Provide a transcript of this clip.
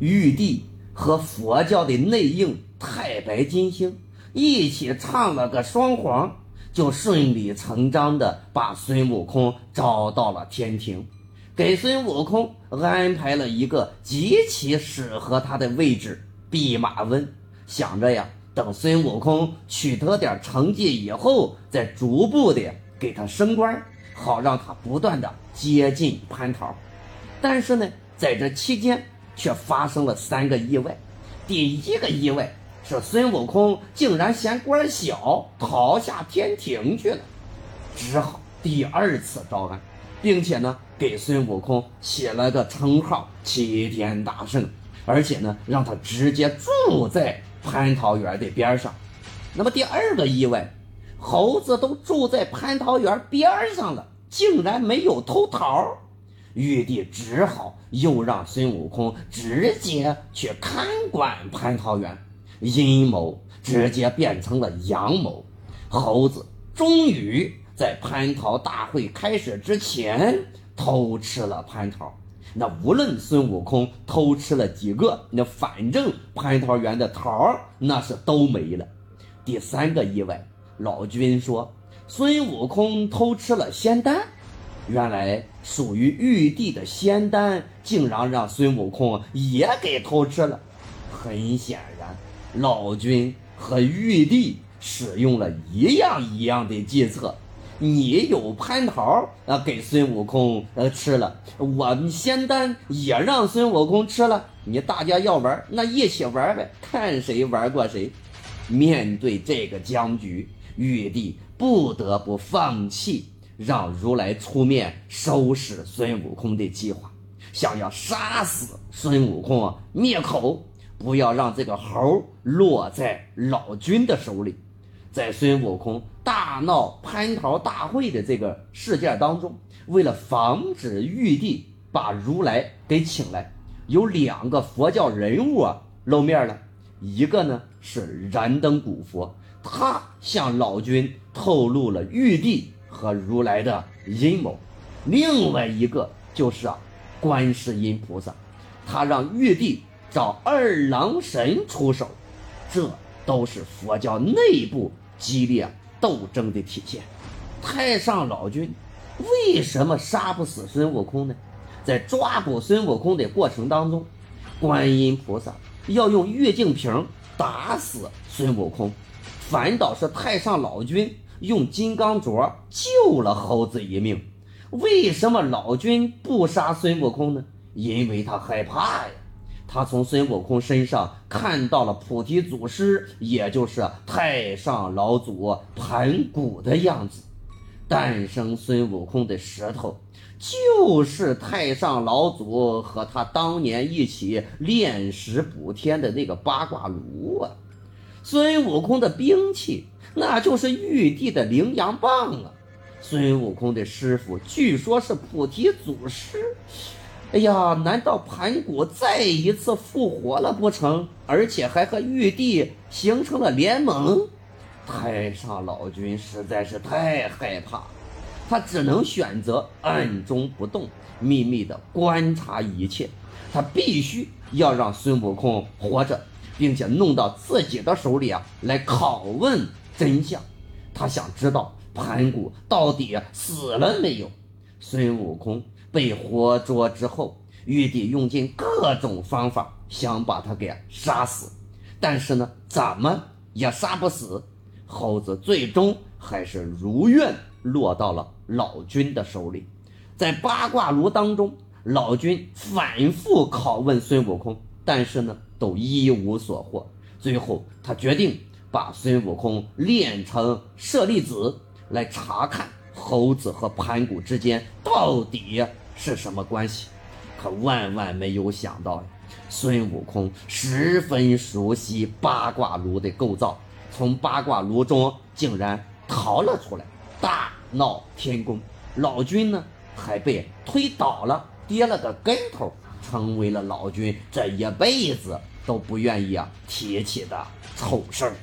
玉帝和佛教的内应太白金星一起唱了个双簧，就顺理成章的把孙悟空招到了天庭，给孙悟空安排了一个极其适合他的位置——弼马温。想着呀，等孙悟空取得点成绩以后，再逐步的给他升官，好让他不断的接近蟠桃。但是呢，在这期间却发生了三个意外。第一个意外是孙悟空竟然嫌官小，逃下天庭去了，只好第二次招安，并且呢，给孙悟空起了个称号“齐天大圣”，而且呢，让他直接住在蟠桃园的边上。那么第二个意外，猴子都住在蟠桃园边上了，竟然没有偷桃。玉帝只好又让孙悟空直接去看管蟠桃园，阴谋直接变成了阳谋。猴子终于在蟠桃大会开始之前偷吃了蟠桃。那无论孙悟空偷吃了几个，那反正蟠桃园的桃那是都没了。第三个意外，老君说孙悟空偷吃了仙丹。原来属于玉帝的仙丹，竟然让孙悟空也给偷吃了。很显然，老君和玉帝使用了一样一样的计策。你有蟠桃啊，给孙悟空呃吃了；我们仙丹也让孙悟空吃了。你大家要玩，那一起玩呗，看谁玩过谁。面对这个僵局，玉帝不得不放弃。让如来出面收拾孙悟空的计划，想要杀死孙悟空，灭口，不要让这个猴落在老君的手里。在孙悟空大闹蟠桃大会的这个事件当中，为了防止玉帝把如来给请来，有两个佛教人物啊露面了。一个呢是燃灯古佛，他向老君透露了玉帝。和如来的阴谋，另外一个就是啊，观世音菩萨，他让玉帝找二郎神出手，这都是佛教内部激烈斗争的体现。太上老君为什么杀不死孙悟空呢？在抓捕孙悟空的过程当中，观音菩萨要用玉净瓶打死孙悟空，反倒是太上老君。用金刚镯救了猴子一命，为什么老君不杀孙悟空呢？因为他害怕呀。他从孙悟空身上看到了菩提祖师，也就是太上老祖盘古的样子。诞生孙悟空的石头，就是太上老祖和他当年一起炼石补天的那个八卦炉啊。孙悟空的兵器。那就是玉帝的羚羊棒啊！孙悟空的师傅据说是菩提祖师。哎呀，难道盘古再一次复活了不成？而且还和玉帝形成了联盟？太上老君实在是太害怕，他只能选择暗中不动，秘密的观察一切。他必须要让孙悟空活着，并且弄到自己的手里啊，来拷问。真相，他想知道盘古到底死了没有。孙悟空被活捉之后，玉帝用尽各种方法想把他给杀死，但是呢，怎么也杀不死。猴子最终还是如愿落到了老君的手里。在八卦炉当中，老君反复拷问孙悟空，但是呢，都一无所获。最后，他决定。把孙悟空练成舍利子，来查看猴子和盘古之间到底是什么关系。可万万没有想到呀，孙悟空十分熟悉八卦炉的构造，从八卦炉中竟然逃了出来，大闹天宫。老君呢，还被推倒了，跌了个跟头，成为了老君这一辈子都不愿意提起的丑事儿。